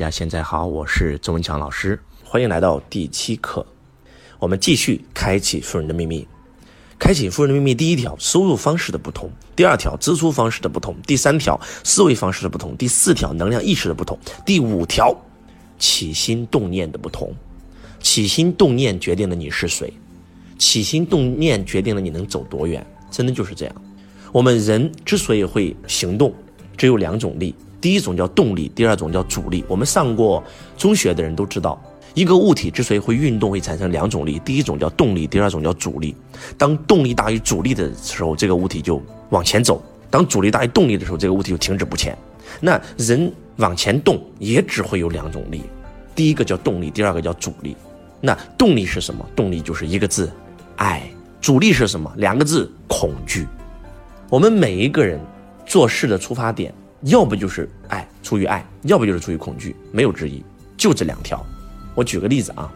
大家现在好，我是周文强老师，欢迎来到第七课。我们继续开启富人的秘密。开启富人的秘密，第一条，收入方式的不同；第二条，支出方式的不同；第三条，思维方式的不同；第四条，能量意识的不同；第五条，起心动念的不同。起心动念决定了你是谁，起心动念决定了你能走多远，真的就是这样。我们人之所以会行动，只有两种力，第一种叫动力，第二种叫阻力。我们上过中学的人都知道，一个物体之所以会运动，会产生两种力，第一种叫动力，第二种叫阻力。当动力大于阻力的时候，这个物体就往前走；当阻力大于动力的时候，这个物体就停止不前。那人往前动也只会有两种力，第一个叫动力，第二个叫阻力。那动力是什么？动力就是一个字，爱。阻力是什么？两个字，恐惧。我们每一个人做事的出发点，要不就是爱，出于爱；要不就是出于恐惧，没有之一，就这两条。我举个例子啊，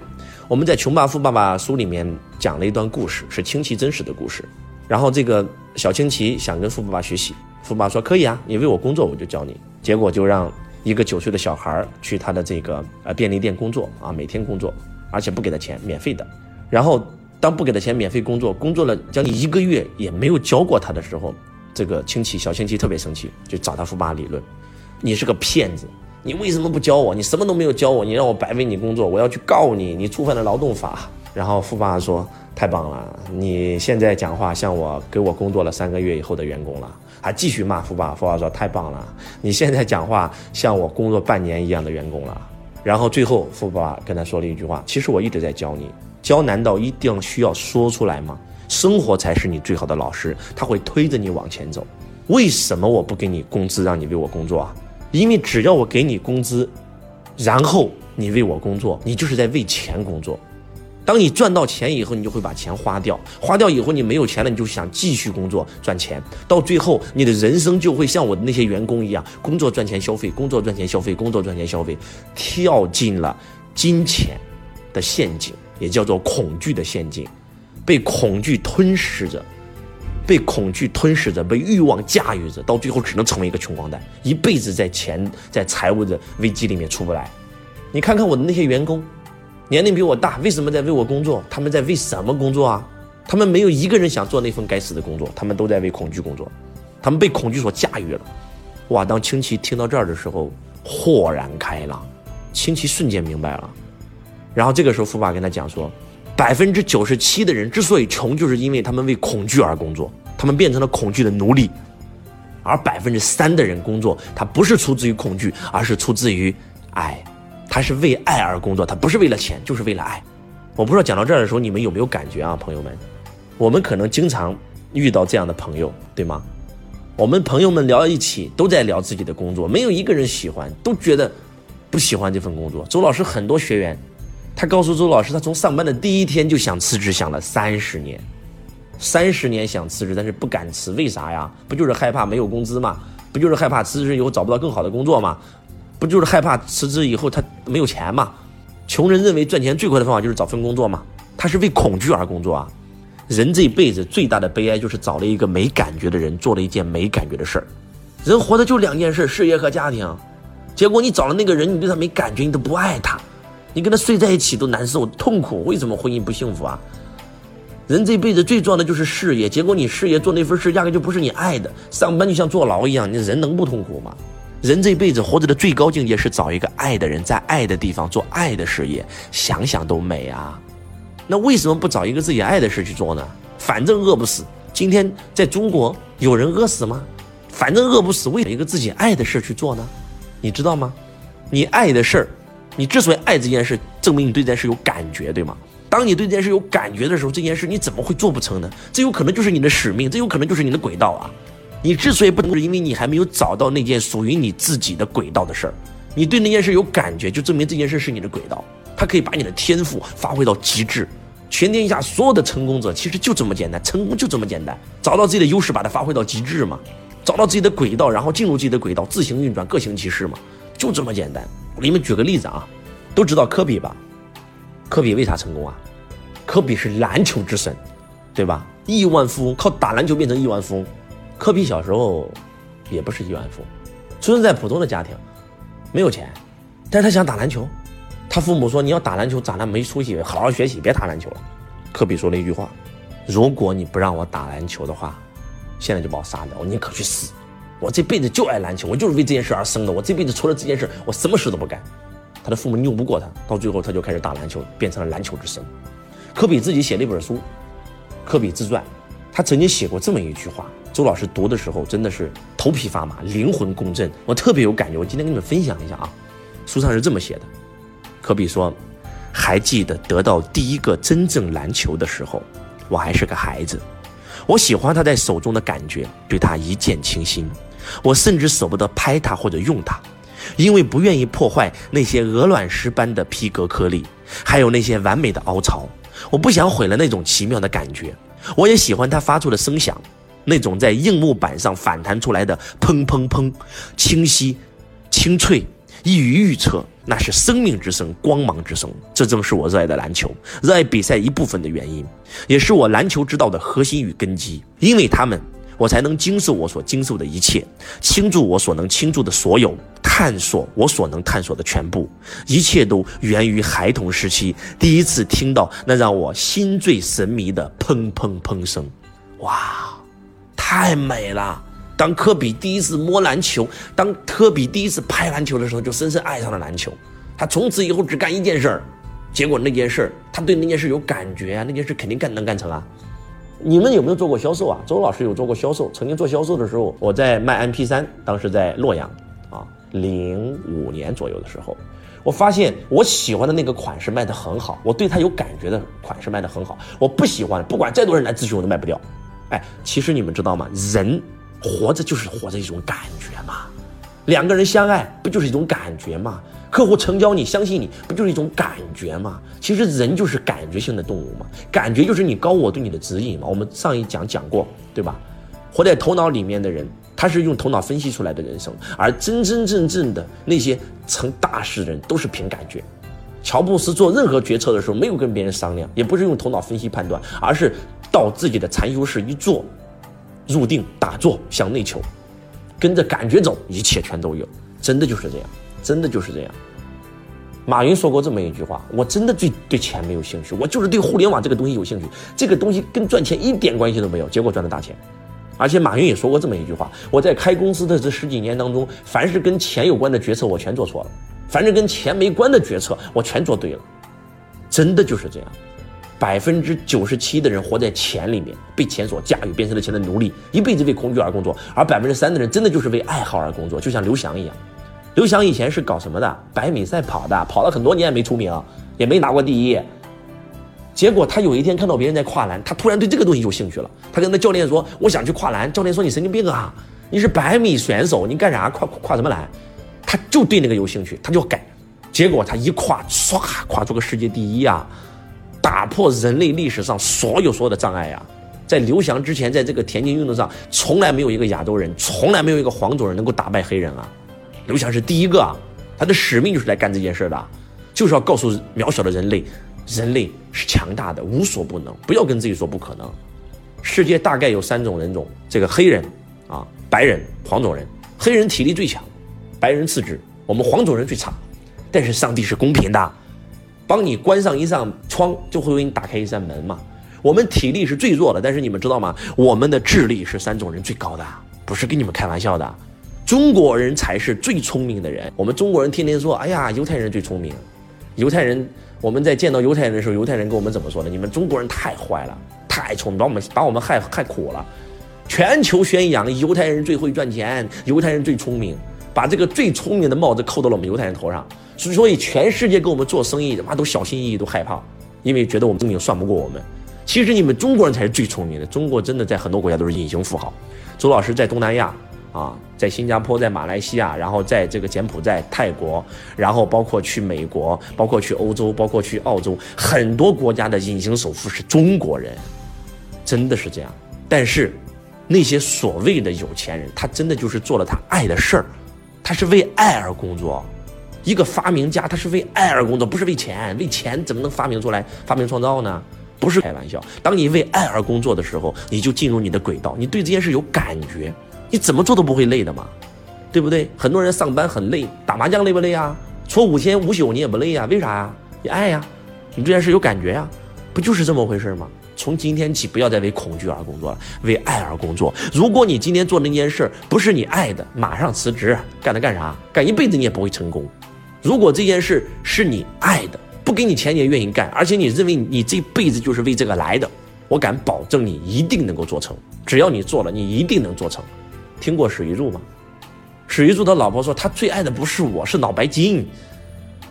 我们在《穷爸富爸爸》书里面讲了一段故事，是清奇真实的故事。然后这个小清奇想跟富爸爸学习，富爸爸说可以啊，你为我工作，我就教你。结果就让一个九岁的小孩去他的这个呃便利店工作啊，每天工作。而且不给他钱，免费的。然后当不给他钱，免费工作，工作了将近一个月也没有教过他的时候，这个亲戚小亲戚特别生气，就找他富爸理论：“你是个骗子，你为什么不教我？你什么都没有教我，你让我白为你工作，我要去告你，你触犯了劳动法。”然后富爸说：“太棒了，你现在讲话像我给我工作了三个月以后的员工了。”还继续骂富爸，富爸说：“太棒了，你现在讲话像我工作半年一样的员工了。”然后最后，富爸跟他说了一句话：“其实我一直在教你，教难道一定需要说出来吗？生活才是你最好的老师，他会推着你往前走。为什么我不给你工资，让你为我工作啊？因为只要我给你工资，然后你为我工作，你就是在为钱工作。”当你赚到钱以后，你就会把钱花掉，花掉以后你没有钱了，你就想继续工作赚钱，到最后你的人生就会像我的那些员工一样，工作赚钱消费，工作赚钱消费，工作赚钱消费，跳进了金钱的陷阱，也叫做恐惧的陷阱，被恐惧吞噬着，被恐惧吞噬着，被欲望驾驭着，到最后只能成为一个穷光蛋，一辈子在钱在财务的危机里面出不来。你看看我的那些员工。年龄比我大，为什么在为我工作？他们在为什么工作啊？他们没有一个人想做那份该死的工作，他们都在为恐惧工作，他们被恐惧所驾驭了。哇！当清奇听到这儿的时候，豁然开朗，清奇瞬间明白了。然后这个时候，富爸跟他讲说，百分之九十七的人之所以穷，就是因为他们为恐惧而工作，他们变成了恐惧的奴隶。而百分之三的人工作，他不是出自于恐惧，而是出自于爱。他是为爱而工作，他不是为了钱，就是为了爱。我不知道讲到这儿的时候，你们有没有感觉啊，朋友们？我们可能经常遇到这样的朋友，对吗？我们朋友们聊一起，都在聊自己的工作，没有一个人喜欢，都觉得不喜欢这份工作。周老师很多学员，他告诉周老师，他从上班的第一天就想辞职，想了三十年，三十年想辞职，但是不敢辞，为啥呀？不就是害怕没有工资吗？不就是害怕辞职以后找不到更好的工作吗？不就是害怕辞职以后他没有钱吗？穷人认为赚钱最快的方法就是找份工作吗？他是为恐惧而工作啊！人这一辈子最大的悲哀就是找了一个没感觉的人，做了一件没感觉的事儿。人活的就两件事：事业和家庭。结果你找了那个人，你对他没感觉，你都不爱他，你跟他睡在一起都难受痛苦。为什么婚姻不幸福啊？人这辈子最重要的就是事业，结果你事业做那份事压根就不是你爱的，上班就像坐牢一样，你人能不痛苦吗？人这辈子活着的最高境界是找一个爱的人，在爱的地方做爱的事业，想想都美啊。那为什么不找一个自己爱的事去做呢？反正饿不死。今天在中国有人饿死吗？反正饿不死，为什么一个自己爱的事去做呢？你知道吗？你爱的事儿，你之所以爱这件事，证明你对这件事有感觉，对吗？当你对这件事有感觉的时候，这件事你怎么会做不成呢？这有可能就是你的使命，这有可能就是你的轨道啊。你之所以不能，是因为你还没有找到那件属于你自己的轨道的事儿。你对那件事有感觉，就证明这件事是你的轨道，它可以把你的天赋发挥到极致。全天下所有的成功者其实就这么简单，成功就这么简单，找到自己的优势，把它发挥到极致嘛，找到自己的轨道，然后进入自己的轨道，自行运转，各行其事嘛，就这么简单。我给你们举个例子啊，都知道科比吧？科比为啥成功啊？科比是篮球之神，对吧？亿万富翁靠打篮球变成亿万富翁。科比小时候也不是亿万富翁，出生在普通的家庭，没有钱，但是他想打篮球，他父母说你要打篮球长大没出息，好好学习，别打篮球了。科比说了一句话：如果你不让我打篮球的话，现在就把我杀掉，我宁可去死。我这辈子就爱篮球，我就是为这件事而生的。我这辈子除了这件事，我什么事都不干。他的父母拗不过他，到最后他就开始打篮球，变成了篮球之神。科比自己写了一本书《科比自传》，他曾经写过这么一句话，周老师读的时候真的是头皮发麻，灵魂共振，我特别有感觉。我今天跟你们分享一下啊，书上是这么写的：科比说，还记得得到第一个真正篮球的时候，我还是个孩子，我喜欢他在手中的感觉，对他一见倾心，我甚至舍不得拍它或者用它。因为不愿意破坏那些鹅卵石般的皮革颗粒，还有那些完美的凹槽，我不想毁了那种奇妙的感觉。我也喜欢它发出的声响，那种在硬木板上反弹出来的砰砰砰，清晰、清脆、易于预测，那是生命之声、光芒之声。这正是我热爱的篮球，热爱比赛一部分的原因，也是我篮球之道的核心与根基。因为他们。我才能经受我所经受的一切，倾注我所能倾注的所有，探索我所能探索的全部，一切都源于孩童时期第一次听到那让我心醉神迷的砰砰砰声。哇，太美了！当科比第一次摸篮球，当科比第一次拍篮球的时候，就深深爱上了篮球。他从此以后只干一件事儿，结果那件事儿，他对那件事有感觉啊，那件事肯定干能干成啊。你们有没有做过销售啊？周老师有做过销售，曾经做销售的时候，我在卖 MP 三，当时在洛阳，啊，零五年左右的时候，我发现我喜欢的那个款式卖得很好，我对它有感觉的款式卖得很好，我不喜欢，不管再多人来咨询我都卖不掉。哎，其实你们知道吗？人活着就是活着一种感觉嘛，两个人相爱不就是一种感觉吗？客户成交你相信你不就是一种感觉吗？其实人就是感觉性的动物嘛，感觉就是你高我对你的指引嘛。我们上一讲讲过，对吧？活在头脑里面的人，他是用头脑分析出来的人生，而真真正正的那些成大事的人都是凭感觉。乔布斯做任何决策的时候，没有跟别人商量，也不是用头脑分析判断，而是到自己的禅修室一坐，入定打坐向内求，跟着感觉走，一切全都有，真的就是这样。真的就是这样。马云说过这么一句话：“我真的对对钱没有兴趣，我就是对互联网这个东西有兴趣。这个东西跟赚钱一点关系都没有，结果赚了大钱。”而且马云也说过这么一句话：“我在开公司的这十几年当中，凡是跟钱有关的决策我全做错了，凡是跟钱没关的决策我全做对了。”真的就是这样。百分之九十七的人活在钱里面，被钱所驾驭，变成了钱的奴隶，一辈子为恐惧而工作；而百分之三的人真的就是为爱好而工作，就像刘翔一样。刘翔以前是搞什么的？百米赛跑的，跑了很多年也没出名，也没拿过第一。结果他有一天看到别人在跨栏，他突然对这个东西有兴趣了。他跟那教练说：“我想去跨栏。”教练说：“你神经病啊！你是百米选手，你干啥跨跨什么栏？”他就对那个有兴趣，他就改。结果他一跨，唰，跨出个世界第一啊！打破人类历史上所有所有的障碍呀！在刘翔之前，在这个田径运动上，从来没有一个亚洲人，从来没有一个黄种人能够打败黑人啊！刘翔是第一个啊，他的使命就是来干这件事的，就是要告诉渺小的人类，人类是强大的，无所不能，不要跟自己说不可能。世界大概有三种人种，这个黑人啊，白人，黄种人，黑人体力最强，白人次之，我们黄种人最差。但是上帝是公平的，帮你关上一扇窗，就会为你打开一扇门嘛。我们体力是最弱的，但是你们知道吗？我们的智力是三种人最高的，不是跟你们开玩笑的。中国人才是最聪明的人。我们中国人天天说：“哎呀，犹太人最聪明。”犹太人，我们在见到犹太人的时候，犹太人跟我们怎么说的？你们中国人太坏了，太聪明，把我们把我们害害苦了。全球宣扬犹太人最会赚钱，犹太人最聪明，把这个最聪明的帽子扣到了我们犹太人头上。所以，全世界跟我们做生意，的妈都小心翼翼，都害怕，因为觉得我们聪明算不过我们。其实你们中国人才是最聪明的。中国真的在很多国家都是隐形富豪。周老师在东南亚。啊，在新加坡，在马来西亚，然后在这个柬埔寨、泰国，然后包括去美国，包括去欧洲，包括去澳洲，很多国家的隐形首富是中国人，真的是这样。但是，那些所谓的有钱人，他真的就是做了他爱的事儿，他是为爱而工作。一个发明家，他是为爱而工作，不是为钱。为钱怎么能发明出来、发明创造呢？不是开玩笑。当你为爱而工作的时候，你就进入你的轨道，你对这件事有感觉。你怎么做都不会累的嘛，对不对？很多人上班很累，打麻将累不累啊？搓五天五宿你也不累呀？为啥呀？你爱呀，你这件事有感觉呀，不就是这么回事吗？从今天起，不要再为恐惧而工作了，为爱而工作。如果你今天做那件事不是你爱的，马上辞职，干它干啥？干一辈子你也不会成功。如果这件事是你爱的，不给你钱你也愿意干，而且你认为你这辈子就是为这个来的，我敢保证你一定能够做成。只要你做了，你一定能做成。听过史玉柱吗？史玉柱的老婆说，他最爱的不是我，是脑白金。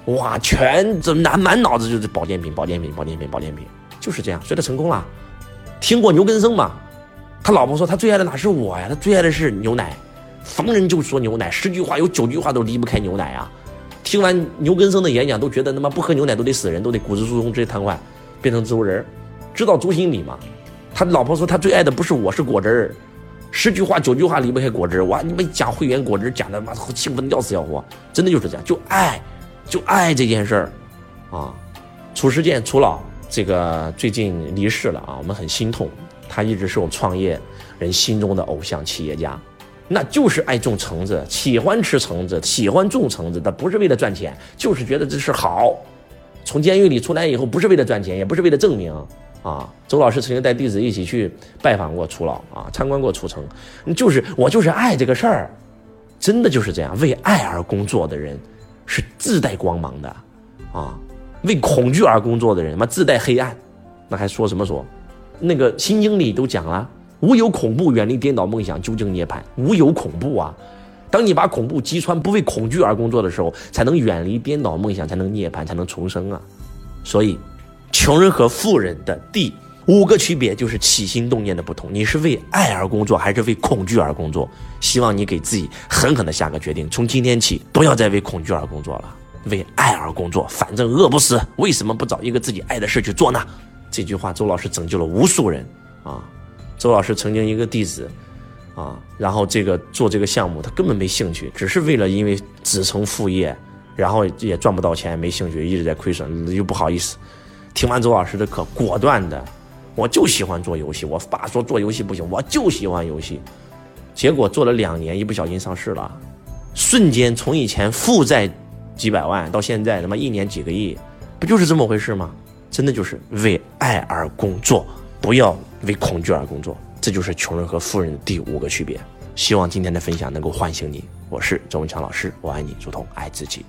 哇，全这满满脑子就是保健品，保健品，保健品，保健品。就是这样，所以他成功了。听过牛根生吗？他老婆说他最爱的哪是我呀？他最爱的是牛奶，逢人就说牛奶，十句话有九句话都离不开牛奶啊。听完牛根生的演讲，都觉得他妈不喝牛奶都得死人，都得骨质疏松，直接瘫痪，变成植物人。知道朱心理吗？他老婆说他最爱的不是我，是果汁儿，十句话九句话离不开果汁。哇，你们讲会员果汁讲的妈兴奋的要死要活，真的就是这样，就爱，就爱这件事儿啊。褚时健，褚老。这个最近离世了啊，我们很心痛。他一直是我创业人心中的偶像企业家，那就是爱种橙子，喜欢吃橙子，喜欢种橙子。他不是为了赚钱，就是觉得这事好。从监狱里出来以后，不是为了赚钱，也不是为了证明啊。周老师曾经带弟子一起去拜访过楚老啊，参观过楚城，就是我就是爱这个事儿，真的就是这样。为爱而工作的人是自带光芒的啊。为恐惧而工作的人，妈自带黑暗，那还说什么说？那个心经里都讲了，无有恐怖，远离颠倒梦想，究竟涅槃。无有恐怖啊！当你把恐怖击穿，不为恐惧而工作的时候，才能远离颠倒梦想，才能涅槃，才能重生啊！所以，穷人和富人的第五个区别就是起心动念的不同。你是为爱而工作，还是为恐惧而工作？希望你给自己狠狠的下个决定，从今天起，不要再为恐惧而工作了。为爱而工作，反正饿不死，为什么不找一个自己爱的事去做呢？这句话，周老师拯救了无数人啊！周老师曾经一个弟子啊，然后这个做这个项目，他根本没兴趣，只是为了因为子承父业，然后也赚不到钱，没兴趣，一直在亏损，又不好意思。听完周老师的课，果断的，我就喜欢做游戏。我爸说做游戏不行，我就喜欢游戏。结果做了两年，一不小心上市了，瞬间从以前负债。几百万到现在他妈一年几个亿，不就是这么回事吗？真的就是为爱而工作，不要为恐惧而工作。这就是穷人和富人的第五个区别。希望今天的分享能够唤醒你。我是周文强老师，我爱你，如同爱自己。